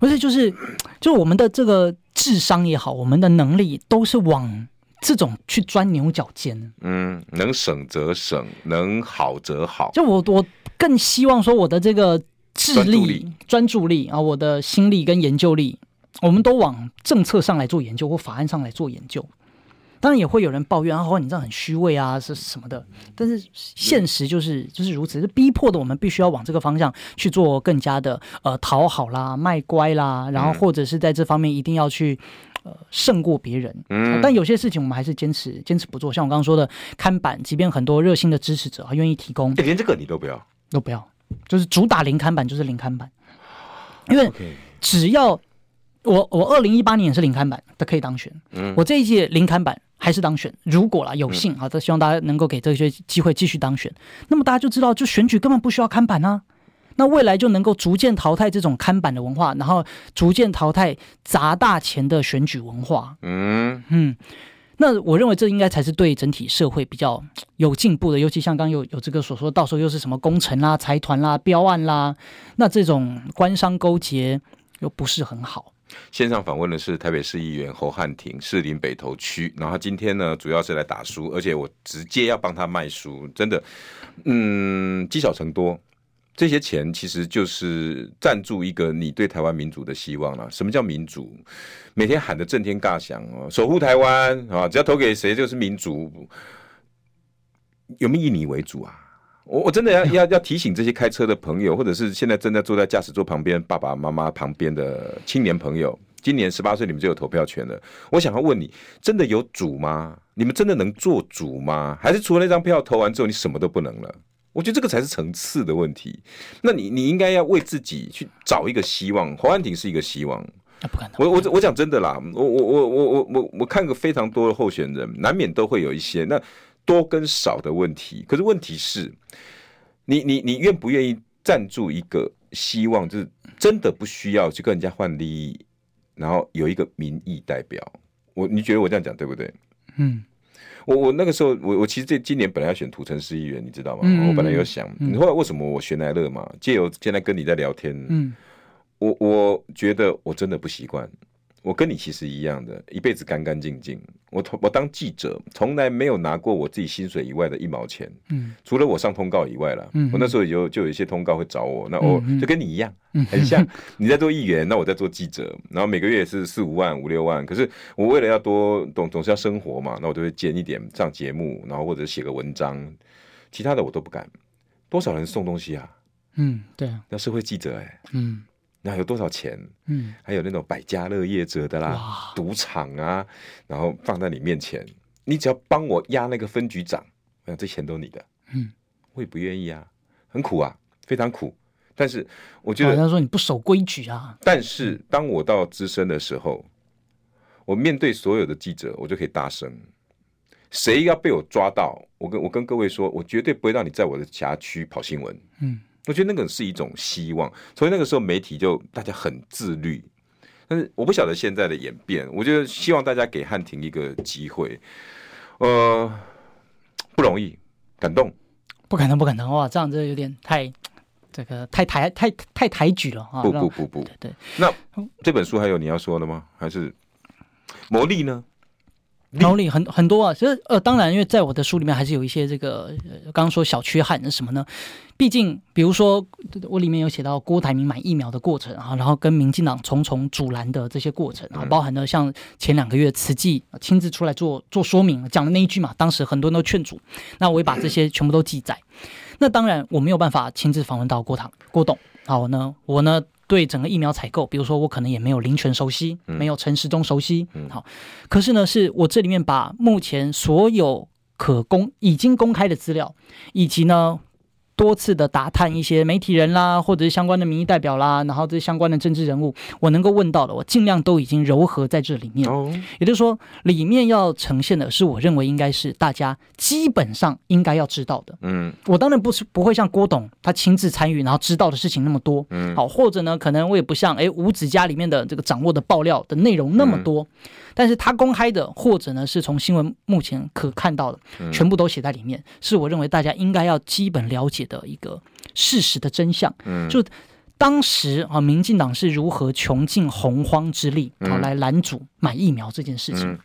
不是就是，就我们的这个智商也好，我们的能力都是往这种去钻牛角尖。嗯，能省则省，能好则好。就我我更希望说，我的这个智力、专注力啊，我的心力跟研究力，我们都往政策上来做研究，或法案上来做研究。当然也会有人抱怨啊，或你这样很虚伪啊，是什么的？但是现实就是就是如此，是逼迫的，我们必须要往这个方向去做，更加的呃讨好啦、卖乖啦，然后或者是在这方面一定要去呃胜过别人。嗯，但有些事情我们还是坚持坚持不做，像我刚刚说的看板，即便很多热心的支持者啊愿意提供，连这个你都不要，都不要，就是主打零看板就是零看板，因为只要我我二零一八年也是零看板的可以当选，嗯，我这一届零看板。还是当选，如果啦有幸啊，都希望大家能够给这些机会继续当选。那么大家就知道，就选举根本不需要看板啊。那未来就能够逐渐淘汰这种看板的文化，然后逐渐淘汰砸大钱的选举文化。嗯嗯，那我认为这应该才是对整体社会比较有进步的。尤其像刚刚有有这个所说，到时候又是什么工程啦、财团啦、标案啦，那这种官商勾结又不是很好。线上访问的是台北市议员侯汉廷，士林北投区。然后今天呢，主要是来打书，而且我直接要帮他卖书，真的，嗯，积少成多。这些钱其实就是赞助一个你对台湾民主的希望了。什么叫民主？每天喊得震天尬响哦，守护台湾啊，只要投给谁就是民主，有没有以你为主啊？我我真的要要要提醒这些开车的朋友，或者是现在正在坐在驾驶座旁边爸爸妈妈旁边的青年朋友，今年十八岁你们就有投票权了。我想要问你，真的有主吗？你们真的能做主吗？还是除了那张票投完之后，你什么都不能了？我觉得这个才是层次的问题。那你你应该要为自己去找一个希望。侯安婷是一个希望。我我我讲真的啦，我我我我我我我看过非常多的候选人，难免都会有一些那。多跟少的问题，可是问题是，你你你愿不愿意赞助一个希望，就是真的不需要去跟人家换利益，然后有一个民意代表。我你觉得我这样讲对不对？嗯，我我那个时候，我我其实这今年本来要选土城市议员，你知道吗？嗯、我本来有想，你、嗯、后来为什么我选来乐嘛？借由现在跟你在聊天，嗯，我我觉得我真的不习惯。我跟你其实一样的，一辈子干干净净。我我当记者，从来没有拿过我自己薪水以外的一毛钱。嗯，除了我上通告以外了。嗯，我那时候有就有一些通告会找我，那我就跟你一样，很像。你在做议员，那我在做记者，然后每个月也是四五万、五六万。可是我为了要多总总是要生活嘛，那我就会兼一点上节目，然后或者写个文章，其他的我都不敢。多少人送东西啊？嗯，对啊，那社会记者哎、欸，嗯。那有多少钱？嗯，还有那种百家乐业者的啦，赌场啊，然后放在你面前，你只要帮我压那个分局长，那这钱都你的。嗯，我也不愿意啊，很苦啊。非常苦。但是我觉得他说你不守规矩啊。但是当我到资深的时候，我面对所有的记者，我就可以大声。谁要被我抓到，我跟我跟各位说，我绝对不会让你在我的辖区跑新闻。嗯，我觉得那个是一种希望。所以那个时候媒体就大家很自律。但是我不晓得现在的演变，我觉得希望大家给汉庭一个机会。呃，不容易，感动，不可能，不可能哇！这样子有点太。这个太抬太太抬举了啊！不不不不，对，对，那这本书还有你要说的吗？还是魔力呢？魔力很很多啊。其实呃，当然，因为在我的书里面还是有一些这个刚刚说小缺憾是什么呢？毕竟，比如说我里面有写到郭台铭买疫苗的过程啊，然后跟民进党重重阻拦的这些过程啊，包含了像前两个月慈济亲自出来做做说明，讲的那一句嘛，当时很多人都劝阻。那我也把这些全部都记载。那当然，我没有办法亲自访问到郭唐、郭董。好呢，我呢对整个疫苗采购，比如说我可能也没有林权熟悉，没有陈时中熟悉。好，可是呢，是我这里面把目前所有可公、已经公开的资料，以及呢。多次的打探一些媒体人啦，或者是相关的民意代表啦，然后这相关的政治人物，我能够问到的，我尽量都已经糅合在这里面。哦，也就是说，里面要呈现的是我认为应该是大家基本上应该要知道的。嗯，我当然不是不会像郭董他亲自参与，然后知道的事情那么多。嗯，好，或者呢，可能我也不像哎五指家里面的这个掌握的爆料的内容那么多。嗯但是他公开的，或者呢是从新闻目前可看到的，全部都写在里面，是我认为大家应该要基本了解的一个事实的真相。嗯，就当时啊，民进党是如何穷尽洪荒之力啊来拦阻买疫苗这件事情。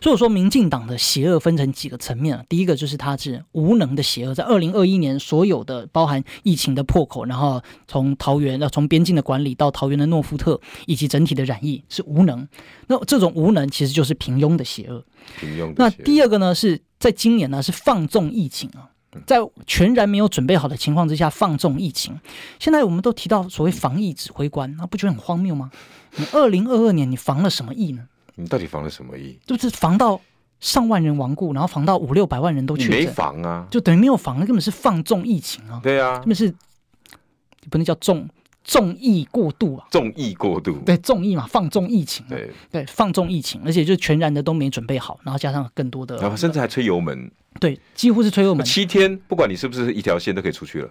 所以说，民进党的邪恶分成几个层面啊。第一个就是它是无能的邪恶，在二零二一年所有的包含疫情的破口，然后从桃园呃从边境的管理到桃园的诺夫特，以及整体的染疫是无能。那这种无能其实就是平庸的邪恶。平庸。那第二个呢，是在今年呢是放纵疫情啊，在全然没有准备好的情况之下放纵疫情。现在我们都提到所谓防疫指挥官，那不觉得很荒谬吗？你二零二二年你防了什么疫呢？你到底防了什么疫？就是防到上万人亡故，然后防到五六百万人都确诊。没防啊，就等于没有防，那根本是放纵疫情啊。对啊，根本是不能叫纵纵疫过度啊。纵疫过度，对，纵疫嘛，放纵疫情。对对，放纵疫情，而且就全然的都没准备好，然后加上更多的，然后甚至还吹油门。对，几乎是吹油门。七天，不管你是不是一条线，都可以出去了。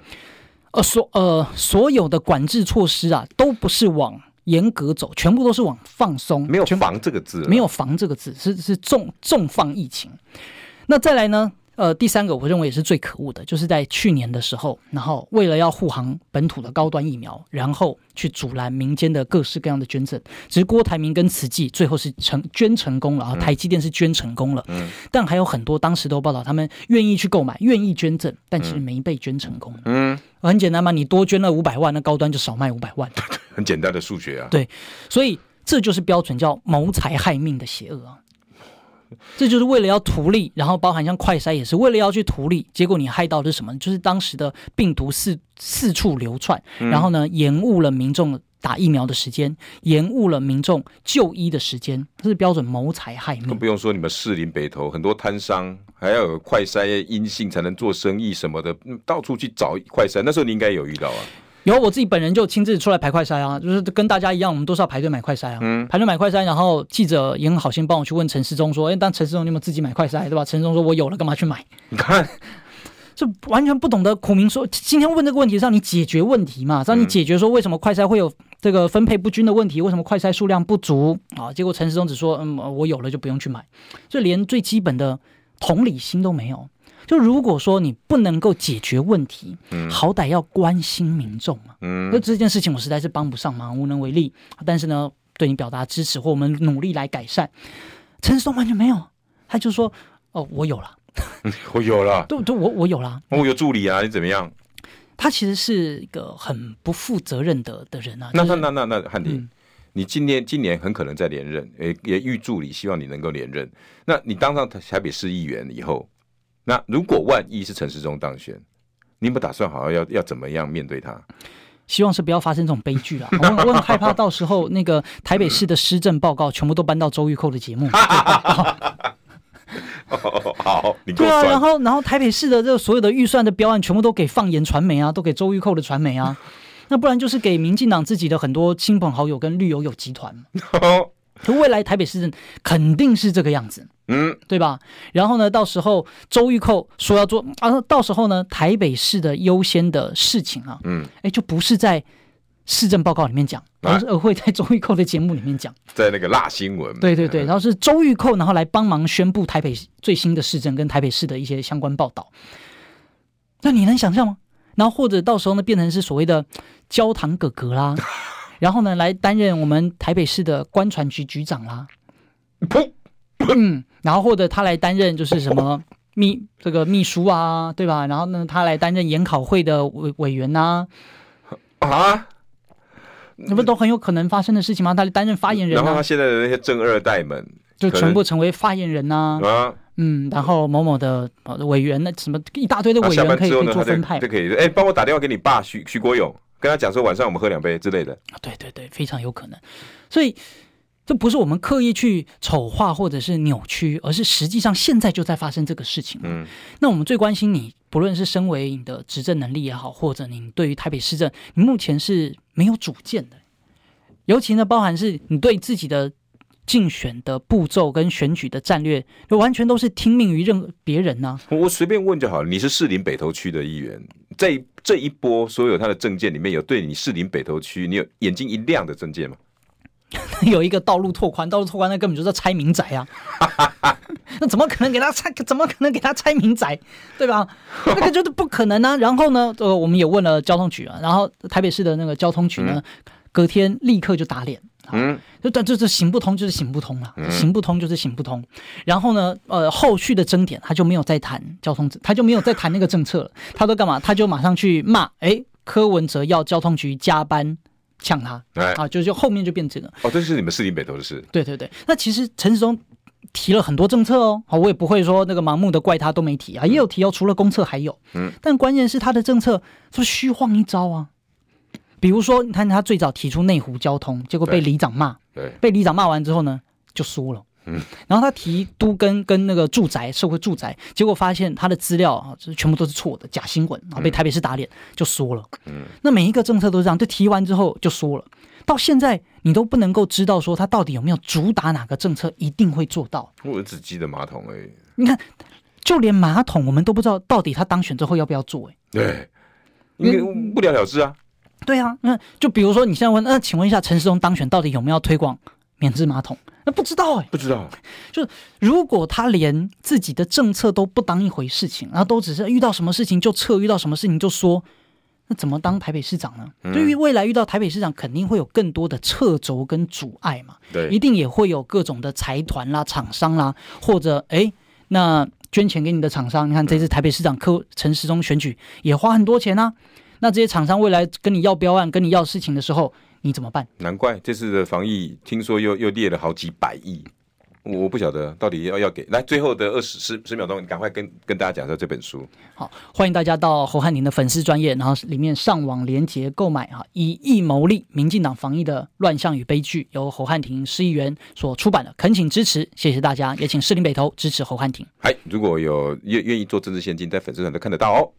呃，所呃所有的管制措施啊，都不是往。严格走，全部都是往放松，没有防这个字，没有防这个字，是是重重放疫情。那再来呢？呃，第三个我认为也是最可恶的，就是在去年的时候，然后为了要护航本土的高端疫苗，然后去阻拦民间的各式各样的捐赠。只是郭台铭跟慈济最后是成捐成功了啊，台积电是捐成功了，嗯，但还有很多当时都报道他们愿意去购买，愿意捐赠，但其实没被捐成功。嗯，很简单嘛，你多捐了五百万，那高端就少卖五百万。很简单的数学啊，对，所以这就是标准叫谋财害命的邪恶啊，这就是为了要图利，然后包含像快筛也是为了要去图利，结果你害到的是什么？就是当时的病毒四四处流窜，然后呢，延误了民众打疫苗的时间，延误了民众就医的时间，这是标准谋财害命。更不用说你们士林北投很多摊商还要有快筛阴性才能做生意什么的，到处去找快筛，那时候你应该有遇到啊。有我自己本人就亲自出来排快筛啊，就是跟大家一样，我们都是要排队买快筛啊。嗯，排队买快筛，然后记者也很好心帮我去问陈世忠说：“哎，但陈世忠你有没有自己买快筛，对吧？”陈世忠说：“我有了，干嘛去买？”你看，这完全不懂得苦民说。今天问这个问题是让你解决问题嘛，让你解决说为什么快筛会有这个分配不均的问题，为什么快筛数量不足啊？结果陈世忠只说：“嗯，我有了就不用去买。”就连最基本的同理心都没有。就如果说你不能够解决问题，嗯，好歹要关心民众嘛，嗯，那这件事情我实在是帮不上忙，无能为力。但是呢，对你表达支持或我们努力来改善，陈时中完全没有，他就说：“哦，我有了，我有了，对对，我我有了，我有助理啊，你怎么样？”他其实是一个很不负责任的的人啊。那那那那那汉庭，你今年今年很可能再连任，也也预助理希望你能够连任。那你当上台北市议员以后。那如果万一是陈世忠当选，你有没有打算好好要要怎么样面对他？希望是不要发生这种悲剧啊！我我很害怕到时候那个台北市的施政报告全部都搬到周玉蔻的节目。好，你对啊，然后然后台北市的这个所有的预算的标案，全部都给放言传媒啊，都给周玉蔻的传媒啊，那不然就是给民进党自己的很多亲朋好友跟绿友友集团。可未来台北市政肯定是这个样子，嗯，对吧？然后呢，到时候周玉蔻说要做啊，到时候呢，台北市的优先的事情啊，嗯，哎，就不是在市政报告里面讲，而是而会在周玉蔻的节目里面讲，在那个辣新闻，对对对，然后是周玉蔻，然后来帮忙宣布台北最新的市政跟台北市的一些相关报道。那你能想象吗？然后或者到时候呢，变成是所谓的焦糖哥哥啦。然后呢，来担任我们台北市的官船局局长啦。嗯，然后或者他来担任就是什么秘这个秘书啊，对吧？然后呢，他来担任研考会的委委员呐。啊，那不都很有可能发生的事情吗？他来担任发言人，然后他现在的那些正二代们就全部成为发言人呐。啊，嗯，然后某某的委员那什么一大堆的委员可以可以做分派，就可以哎，帮我打电话给你爸徐徐国勇。跟他讲说晚上我们喝两杯之类的，对对对，非常有可能。所以这不是我们刻意去丑化或者是扭曲，而是实际上现在就在发生这个事情。嗯，那我们最关心你，不论是身为你的执政能力也好，或者你对于台北市政，你目前是没有主见的，尤其呢，包含是你对自己的。竞选的步骤跟选举的战略，就完全都是听命于任别人呢、啊。我随便问就好了。你是士林北投区的议员，在这一波所有他的政见里面有对你士林北投区你有眼睛一亮的政见吗？有一个道路拓宽，道路拓宽那根本就是拆民宅啊！那怎么可能给他拆？怎么可能给他拆民宅？对吧？那个就是不可能啊。然后呢，呃，我们也问了交通局啊，然后台北市的那个交通局呢，嗯、隔天立刻就打脸。嗯，就这这这行不通，就是行不通了，嗯、行不通就是行不通。然后呢，呃，后续的争点他就没有再谈交通，他就没有再谈那个政策了。他都干嘛？他就马上去骂，哎，柯文哲要交通局加班呛他，哎、啊，就就后面就变成了。哦，这是你们市里北投的事。对对对，那其实陈时中提了很多政策哦，好，我也不会说那个盲目的怪他都没提啊，也有提哦，除了公厕还有，嗯，但关键是他的政策是虚晃一招啊。比如说，你看他最早提出内湖交通，结果被里长骂，对，被里长骂完之后呢，就输了。嗯，然后他提都跟跟那个住宅社会住宅，结果发现他的资料啊，就是全部都是错的假新闻，啊被台北市打脸，就说了。嗯，那每一个政策都是这样，就提完之后就说了。到现在你都不能够知道说他到底有没有主打哪个政策一定会做到。我只记得马桶而已。你看，就连马桶我们都不知道到底他当选之后要不要做。哎，对，因为不了了之啊。对啊，那就比如说你现在问，那请问一下陈时中当选到底有没有推广免治马桶？那不知道哎，不知道。就如果他连自己的政策都不当一回事情，然后都只是遇到什么事情就撤，遇到什么事情就说，那怎么当台北市长呢？对于未来遇到台北市长，肯定会有更多的掣肘跟阻碍嘛。对，一定也会有各种的财团啦、厂商啦，或者哎，那捐钱给你的厂商，你看这次台北市长柯陈时中选举也花很多钱啊。那这些厂商未来跟你要标案、跟你要事情的时候，你怎么办？难怪这次的防疫，听说又又列了好几百亿，我不晓得到底要要给。来，最后的二十十十秒钟，你赶快跟跟大家讲一下这本书。好，欢迎大家到侯汉廷的粉丝专业，然后里面上网连结购买哈，以疫谋利，民进党防疫的乱象与悲剧，由侯汉廷市议员所出版的，恳请支持，谢谢大家，也请士林北投支持侯汉廷。嗨，如果有愿愿意做政治献金，在粉丝团都看得到哦。